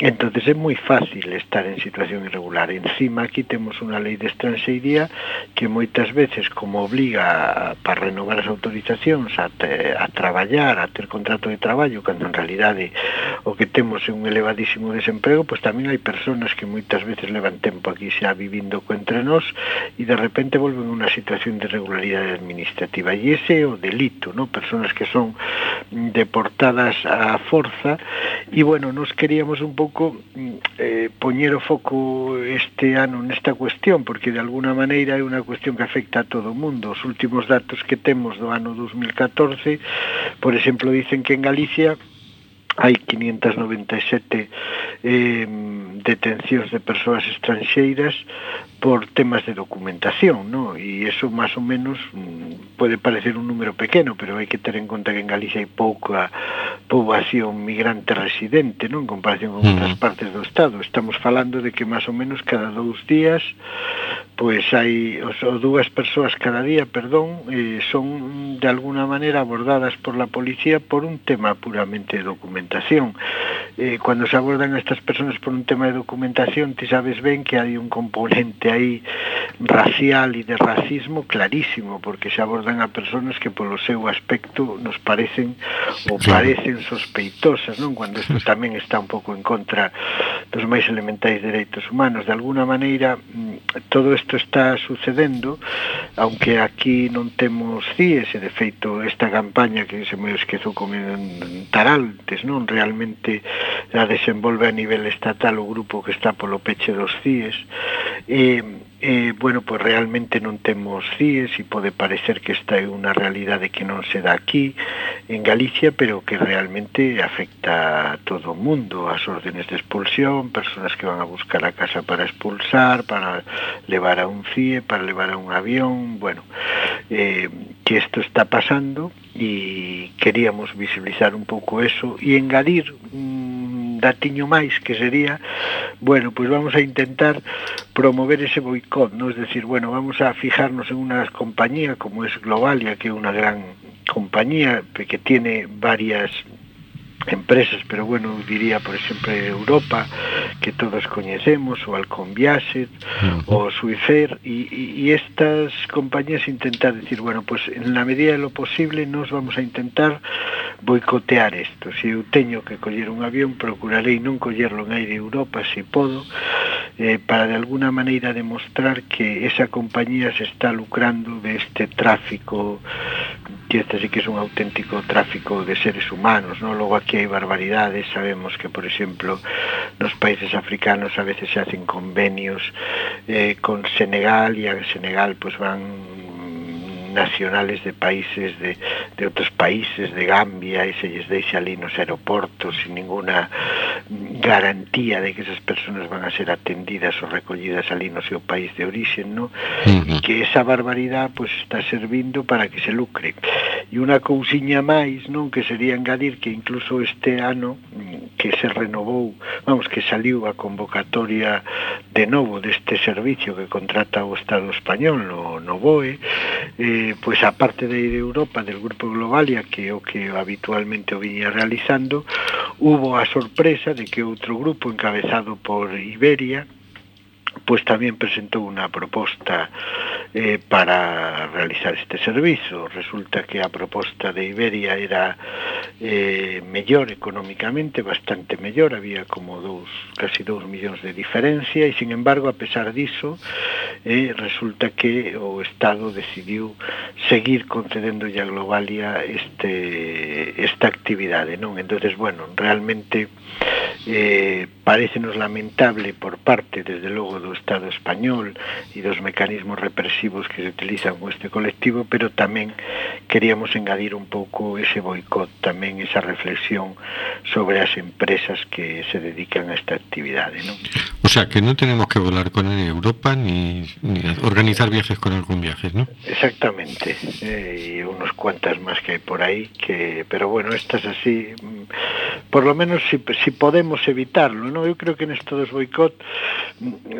Entonces é moi fácil estar en situación irregular. Encima aquí temos unha lei de estranxeiría que moitas veces como obliga para renovar as autorizacións a, te, a traballar, a ter contrato de traballo, cando en realidade o que temos é un elevadísimo desemprego, pois tamén hai persoas que moitas veces levan tempo aquí xa vivindo co entre nós e de repente volven unha situación de irregularidade administrativa. E ese é o delito, ¿no? persoas que son deportadas a forza e bueno, nos queríamos un pouco pouco mm, eh, poñer o foco este ano nesta cuestión, porque de alguna maneira é unha cuestión que afecta a todo o mundo. Os últimos datos que temos do ano 2014, por exemplo, dicen que en Galicia hai 597 eh, detencións de persoas estranxeiras por temas de documentación, ¿no? E eso máis ou menos mm, pode parecer un número pequeno, pero hai que ter en conta que en Galicia hai pouca poboación migrante residente, non? En comparación con outras partes do Estado. Estamos falando de que máis ou menos cada dous días pois hai ou dúas persoas cada día, perdón, eh, son de alguna maneira abordadas por la policía por un tema puramente de documentación. Eh, cuando se abordan a estas personas por un tema de documentación, ti sabes ben que hai un componente aí racial e de racismo clarísimo, porque se abordan a persoas que polo seu aspecto nos parecen ou parecen sospeitosas, non? Cando isto tamén está un pouco en contra dos máis elementais dereitos humanos. De alguna maneira, mm, todo isto está sucedendo, aunque aquí non temos CIES, e de feito esta campaña que se me esquezo comentar antes, non? Realmente a desenvolve a nivel estatal o grupo que está polo peche dos CIES, e eh, bueno, pues realmente non temos CIES e pode parecer que esta é unha realidade que non se dá aquí en Galicia, pero que realmente afecta a todo o mundo, as órdenes de expulsión, persoas que van a buscar a casa para expulsar, para levar a un CIE, para levar a un avión, bueno, eh, que isto está pasando e queríamos visibilizar un pouco eso e engadir un datiño máis que sería, bueno, pois pues vamos a intentar promover ese boicot, non? Es decir, bueno, vamos a fijarnos en unha compañía como es Globalia, que é unha gran compañía que tiene varias empresas, pero bueno, diría, por exemplo, Europa, que todos coñecemos, o Alcon uh -huh. o Suicer, e, e estas compañías intentar decir, bueno, pues en la medida de lo posible nos vamos a intentar boicotear isto. Se eu teño que coller un avión, procurarei non collerlo en aire Europa, se podo, eh, para de alguna maneira demostrar que esa compañía se está lucrando de este tráfico que este sí que é un auténtico tráfico de seres humanos, ¿no? logo aquí hai barbaridades, sabemos que por exemplo nos países africanos a veces se hacen convenios eh, con Senegal e a Senegal pues van nacionales de países de, de outros países de Gambia e se lles deixa ali nos aeroportos sin ninguna garantía de que esas personas van a ser atendidas ou recollidas ali no seu país de origen no? Uh -huh. E que esa barbaridade pues, está servindo para que se lucre. E unha cousiña máis, non, que sería engadir que incluso este ano que se renovou, vamos, que saliu a convocatoria de novo deste servicio que contrata o Estado español no, no BOE eh, pois a parte de Europa del Grupo Globalia que o que habitualmente o viña realizando hubo a sorpresa de que outro grupo encabezado por Iberia pois tamén presentou unha proposta eh, para realizar este servizo. Resulta que a proposta de Iberia era eh, mellor económicamente, bastante mellor, había como dous, casi dous millóns de diferencia, e sin embargo, a pesar diso, eh, resulta que o Estado decidiu seguir concedendo a Globalia este, esta actividade, non? entonces bueno, realmente eh, parecenos lamentable por parte, desde logo, do Estado español e dos mecanismos represivos que se utilizan con este colectivo, pero tamén queríamos engadir un pouco ese boicot, tamén esa reflexión sobre as empresas que se dedican a esta actividade. Non? O sea, que no tenemos que volar con él en Europa ni, ni organizar viajes con él con viajes, ¿no? Exactamente, eh, y unos cuantas más que hay por ahí, que, pero bueno, estas así, mm, por lo menos si, si podemos podemos evitarlo. Non? Eu creo que nesto dos boicot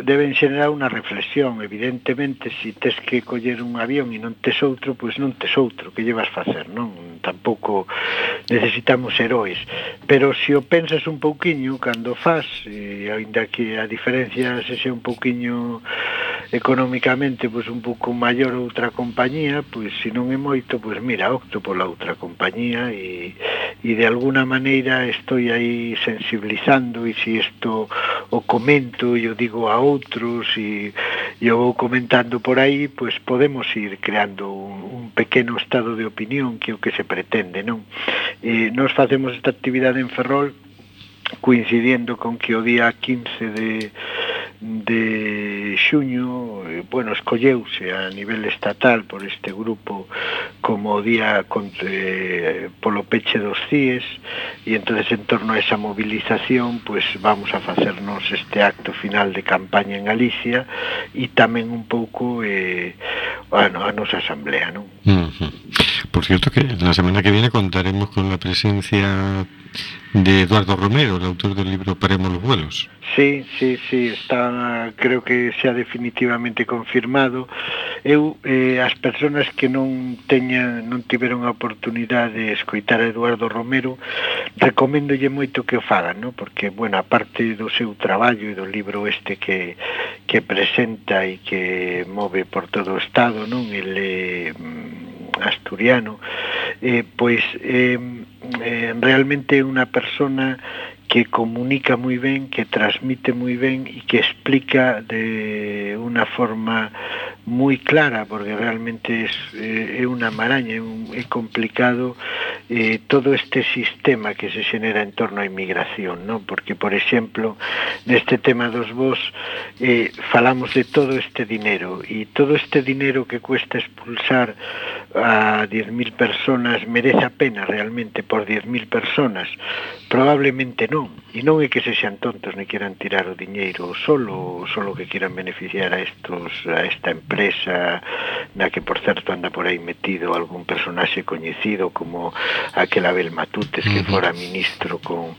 deben xenerar unha reflexión. Evidentemente, se si tes que coller un avión e non tes outro, pois non tes outro, que llevas facer, non? Tampouco necesitamos heróis. Pero se si o pensas un pouquiño, cando faz, e ainda que a diferencia sexe un pouquiño económicamente pois un pouco maior outra compañía, pois se non é moito, pois mira, opto pola outra compañía e, e de alguna maneira estou aí sensibilizado analizando e se isto o comento e o digo a outros e, e o vou comentando por aí, pois podemos ir creando un, un pequeno estado de opinión que é o que se pretende, non? E nos facemos esta actividade en Ferrol coincidiendo con que o día 15 de de xuño eh, bueno, escolleuse a nivel estatal por este grupo como día contra, eh, polo peche dos CIES e entonces en torno a esa movilización pues vamos a facernos este acto final de campaña en Galicia e tamén un pouco eh, a, a nosa asamblea, non? Por cierto, que la semana que viene contaremos con la presencia de Eduardo Romero, el autor del libro Paremos los vuelos. Sí, sí, sí, está, creo que xa definitivamente confirmado. Eu, eh, as persoas que non teñan, non tiveron a oportunidade de escoitar a Eduardo Romero, recomendolle moito que o fagan, no? porque, bueno, a do seu traballo e do libro este que, que presenta e que move por todo o Estado, non? Ele... Eh, asturiano, eh, pois eh, eh, realmente é unha persona que comunica moi ben, que transmite moi ben e que explica de unha forma moi clara, porque realmente es, eh, é unha maraña, é, un, é complicado eh, todo este sistema que se xenera en torno á inmigración, non? Porque, por exemplo, neste tema dos vos eh, falamos de todo este dinero e todo este dinero que cuesta expulsar a 10.000 personas merece a pena realmente por 10.000 personas? Probablemente non, non. E non é que se sean tontos ni quieran tirar o diñeiro solo, solo que quieran beneficiar a estos a esta empresa na que, por certo, anda por aí metido algún personaxe coñecido como aquel Abel Matutes que fora ministro con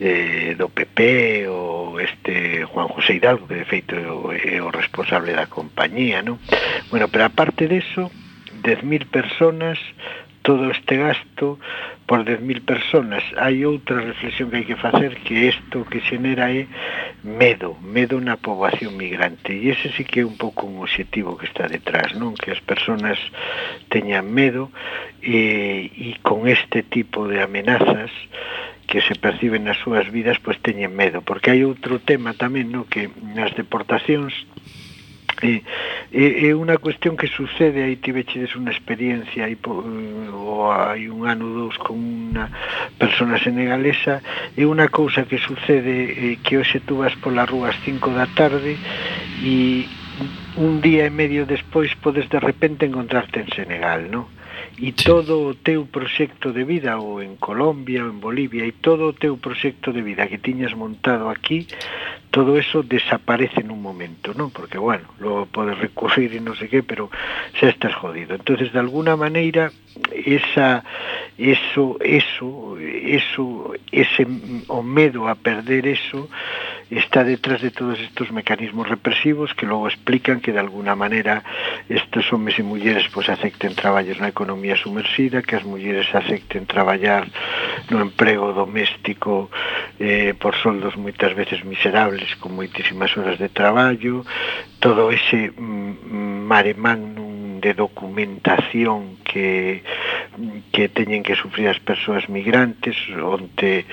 eh, do PP ou este Juan José Hidalgo que de feito é o responsable da compañía, non? Bueno, pero aparte deso, 10.000 personas todo este gasto por 10.000 personas. Hai outra reflexión que hai que facer que isto que xenera é medo, medo na poboación migrante. E ese sí que é un pouco un objetivo que está detrás, non? Que as persoas teñan medo e, e con este tipo de amenazas que se perciben nas súas vidas, pois teñen medo, porque hai outro tema tamén, no que nas deportacións É, é, é unha cuestión que sucede aí tivechedes unha experiencia aí, ou hai un ano ou dous con unha persona senegalesa é unha cousa que sucede eh, que hoxe tú vas polas ás 5 da tarde e un día e medio despois podes de repente encontrarte en Senegal, non? e todo o teu proxecto de vida ou en Colombia ou en Bolivia e todo o teu proxecto de vida que tiñas montado aquí todo eso desaparece nun momento, non? Porque, bueno, lo podes recurrir e non sei qué, pero xa estás jodido. entonces de alguna maneira, esa, eso, eso, eso, ese, o a perder eso, está detrás de todos estos mecanismos represivos que logo explican que de alguna manera estes homes e mulleres pois acepten traballos na economía sumersida, que as mulleres acepten traballar no emprego doméstico eh, por soldos moitas veces miserables con moitísimas horas de traballo, todo ese mm, mm, mare magnum de documentación que que teñen que sufrir as persoas migrantes. Onte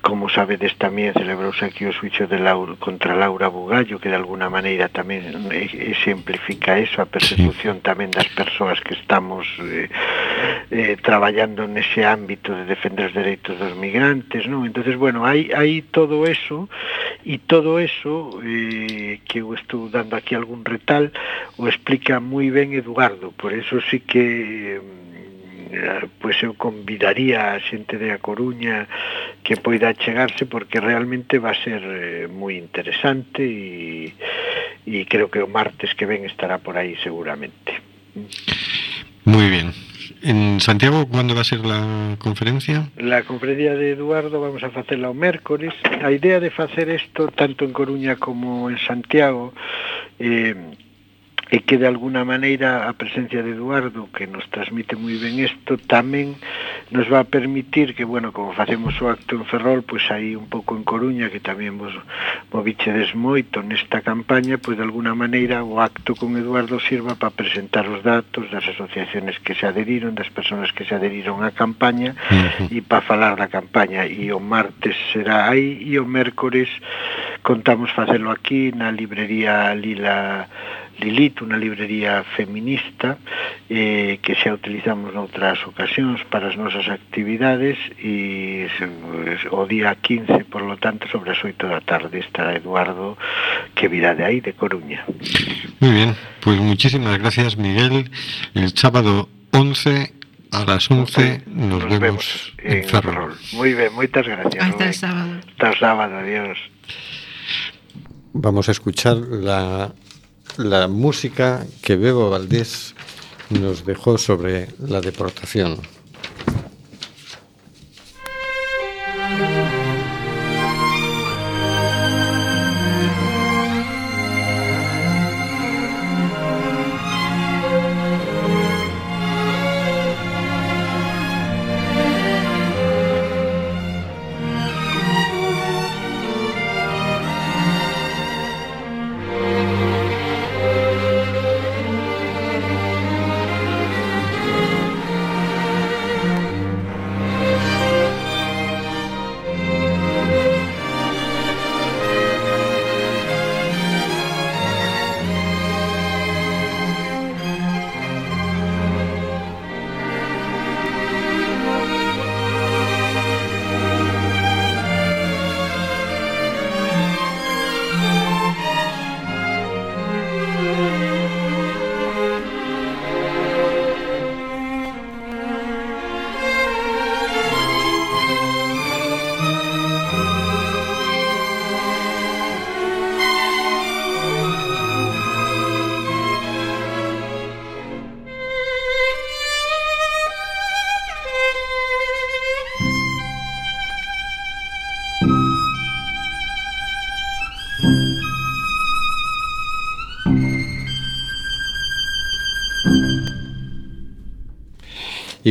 como sabedes tamén celebrouse aquí o suicho de Laura, contra Laura Bugallo que de alguna maneira tamén exemplifica eso a persecución tamén das persoas que estamos eh, eh, traballando nese ámbito de defender os dereitos dos migrantes non? Entonces bueno hai, hai todo eso e todo eso eh, que eu estou dando aquí algún retal o explica moi ben Eduardo. Por eso sí que pois eu convidaría a xente de A Coruña que poida chegarse porque realmente va a ser eh, moi interesante e, e creo que o martes que ven estará por aí seguramente. Muy bien. En Santiago, ¿cuándo va a ser la conferencia? La conferencia de Eduardo vamos a facela o mércores. A idea de facer isto tanto en Coruña como en Santiago eh, e que de alguna maneira a presencia de Eduardo que nos transmite moi ben isto tamén nos va a permitir que, bueno, como facemos o acto en Ferrol, pois aí un pouco en Coruña, que tamén vos movichedes moito nesta campaña, pois de alguna maneira o acto con Eduardo sirva para presentar os datos das asociaciones que se adheriron, das persoas que se adheriron á campaña e para falar da campaña. E o martes será aí e o mércores contamos facelo aquí na librería Lila Lilith, unha librería feminista eh, que xa utilizamos noutras ocasións para as nosas actividades e o día 15, por lo tanto, sobre as 8 da tarde estará Eduardo que virá de aí, de Coruña. Muy bien, pues muchísimas gracias Miguel. El sábado 11 a las 11 nos, nos vemos, vemos, en Ferrol. Ferrol. Muy bien, muchas gracias. Hasta el sábado. Hasta el sábado, adiós. Vamos a escuchar la la música que Bebo Valdés nos dejó sobre la deportación.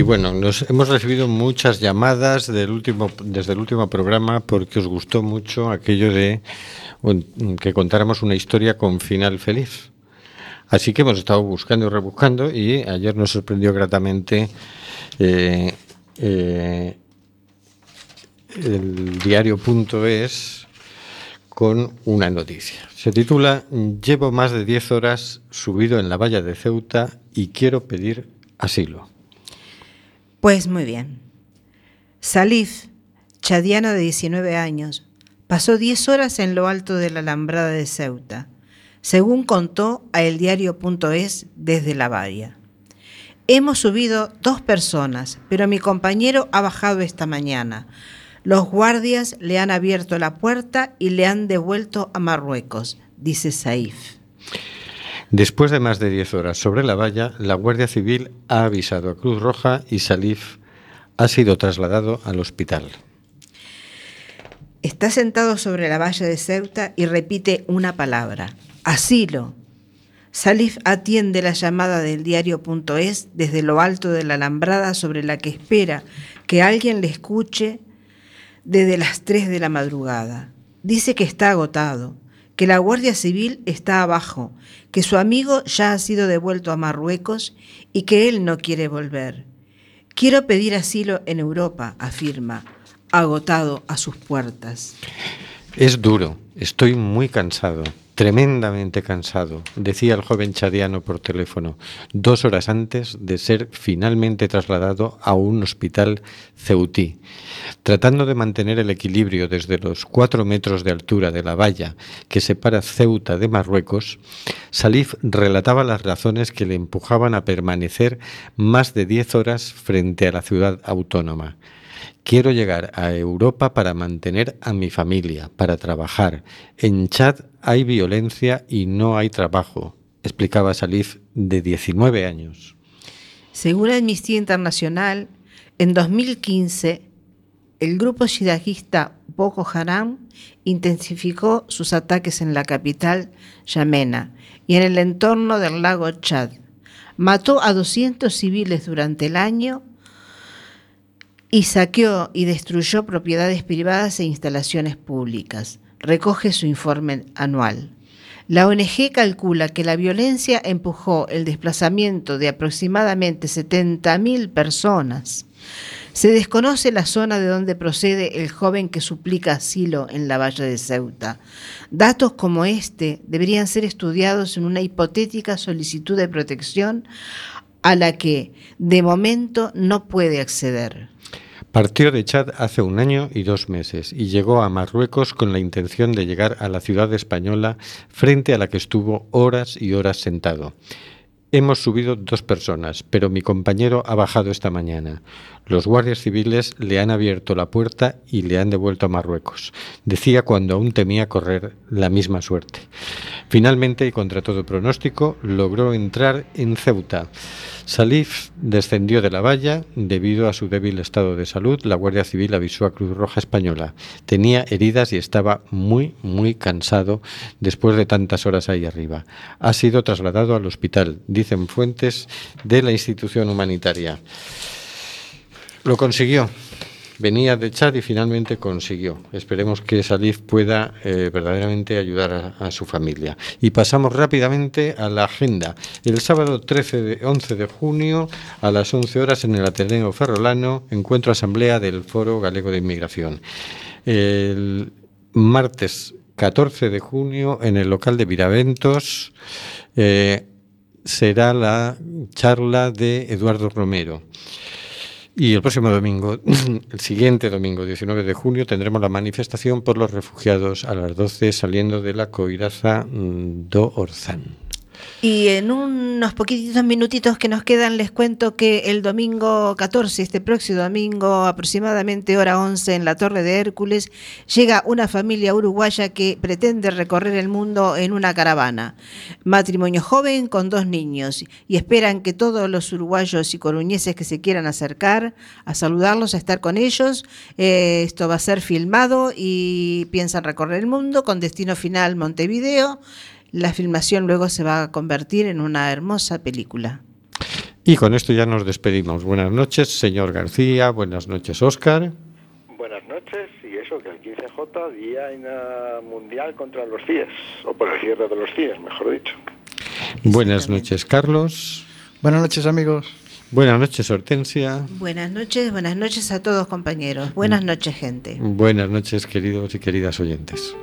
Y bueno, nos hemos recibido muchas llamadas del último, desde el último programa porque os gustó mucho aquello de que contáramos una historia con final feliz. Así que hemos estado buscando y rebuscando y ayer nos sorprendió gratamente eh, eh, el diario.es con una noticia. Se titula Llevo más de 10 horas subido en la valla de Ceuta y quiero pedir asilo. Pues muy bien. Salif, chadiano de 19 años, pasó 10 horas en lo alto de la alambrada de Ceuta, según contó a eldiario.es desde la valla. Hemos subido dos personas, pero mi compañero ha bajado esta mañana. Los guardias le han abierto la puerta y le han devuelto a Marruecos, dice Saif. Después de más de 10 horas sobre la valla, la Guardia Civil ha avisado a Cruz Roja y Salif ha sido trasladado al hospital. Está sentado sobre la valla de Ceuta y repite una palabra, asilo. Salif atiende la llamada del diario.es desde lo alto de la alambrada sobre la que espera que alguien le escuche desde las 3 de la madrugada. Dice que está agotado, que la Guardia Civil está abajo, que su amigo ya ha sido devuelto a Marruecos y que él no quiere volver. Quiero pedir asilo en Europa, afirma, agotado a sus puertas. Es duro, estoy muy cansado, tremendamente cansado, decía el joven chadiano por teléfono, dos horas antes de ser finalmente trasladado a un hospital ceutí. Tratando de mantener el equilibrio desde los cuatro metros de altura de la valla que separa Ceuta de Marruecos, Salif relataba las razones que le empujaban a permanecer más de diez horas frente a la ciudad autónoma. Quiero llegar a Europa para mantener a mi familia, para trabajar. En Chad hay violencia y no hay trabajo, explicaba Salif de 19 años. Según Amnistía Internacional, en 2015 el grupo yihadista Boko Haram intensificó sus ataques en la capital, Yamena, y en el entorno del lago Chad. Mató a 200 civiles durante el año y saqueó y destruyó propiedades privadas e instalaciones públicas. Recoge su informe anual. La ONG calcula que la violencia empujó el desplazamiento de aproximadamente 70.000 personas. Se desconoce la zona de donde procede el joven que suplica asilo en la valla de Ceuta. Datos como este deberían ser estudiados en una hipotética solicitud de protección a la que de momento no puede acceder. Partió de Chad hace un año y dos meses y llegó a Marruecos con la intención de llegar a la ciudad española frente a la que estuvo horas y horas sentado. Hemos subido dos personas, pero mi compañero ha bajado esta mañana. Los guardias civiles le han abierto la puerta y le han devuelto a Marruecos. Decía cuando aún temía correr la misma suerte. Finalmente, y contra todo pronóstico, logró entrar en Ceuta. Salif descendió de la valla. Debido a su débil estado de salud, la Guardia Civil avisó a Cruz Roja Española. Tenía heridas y estaba muy, muy cansado después de tantas horas ahí arriba. Ha sido trasladado al hospital, dicen fuentes de la institución humanitaria. Lo consiguió. Venía de Chad y finalmente consiguió. Esperemos que Salif pueda eh, verdaderamente ayudar a, su familia. Y pasamos rápidamente a la agenda. El sábado 13 de, 11 de junio a las 11 horas en el Ateneo Ferrolano, encuentro asamblea del Foro Galego de Inmigración. El martes 14 de junio en el local de Viraventos eh, será la charla de Eduardo Romero. Y el próximo domingo, el siguiente domingo, 19 de junio, tendremos la manifestación por los refugiados a las 12 saliendo de la Coiraza mm, do Orzán. Y en unos poquititos minutitos que nos quedan les cuento que el domingo 14, este próximo domingo, aproximadamente hora 11 en la Torre de Hércules, llega una familia uruguaya que pretende recorrer el mundo en una caravana. Matrimonio joven con dos niños y esperan que todos los uruguayos y coruñeses que se quieran acercar a saludarlos, a estar con ellos. Eh, esto va a ser filmado y piensan recorrer el mundo con destino final Montevideo. La filmación luego se va a convertir en una hermosa película. Y con esto ya nos despedimos. Buenas noches, señor García. Buenas noches, Óscar. Buenas noches. Y eso, que el 15J, Día Mundial contra los CIES, o por el cierre de los CIES, mejor dicho. Buenas noches, Carlos. Buenas noches, amigos. Buenas noches, Hortensia. Buenas noches, buenas noches a todos, compañeros. Buenas noches, gente. Buenas noches, queridos y queridas oyentes.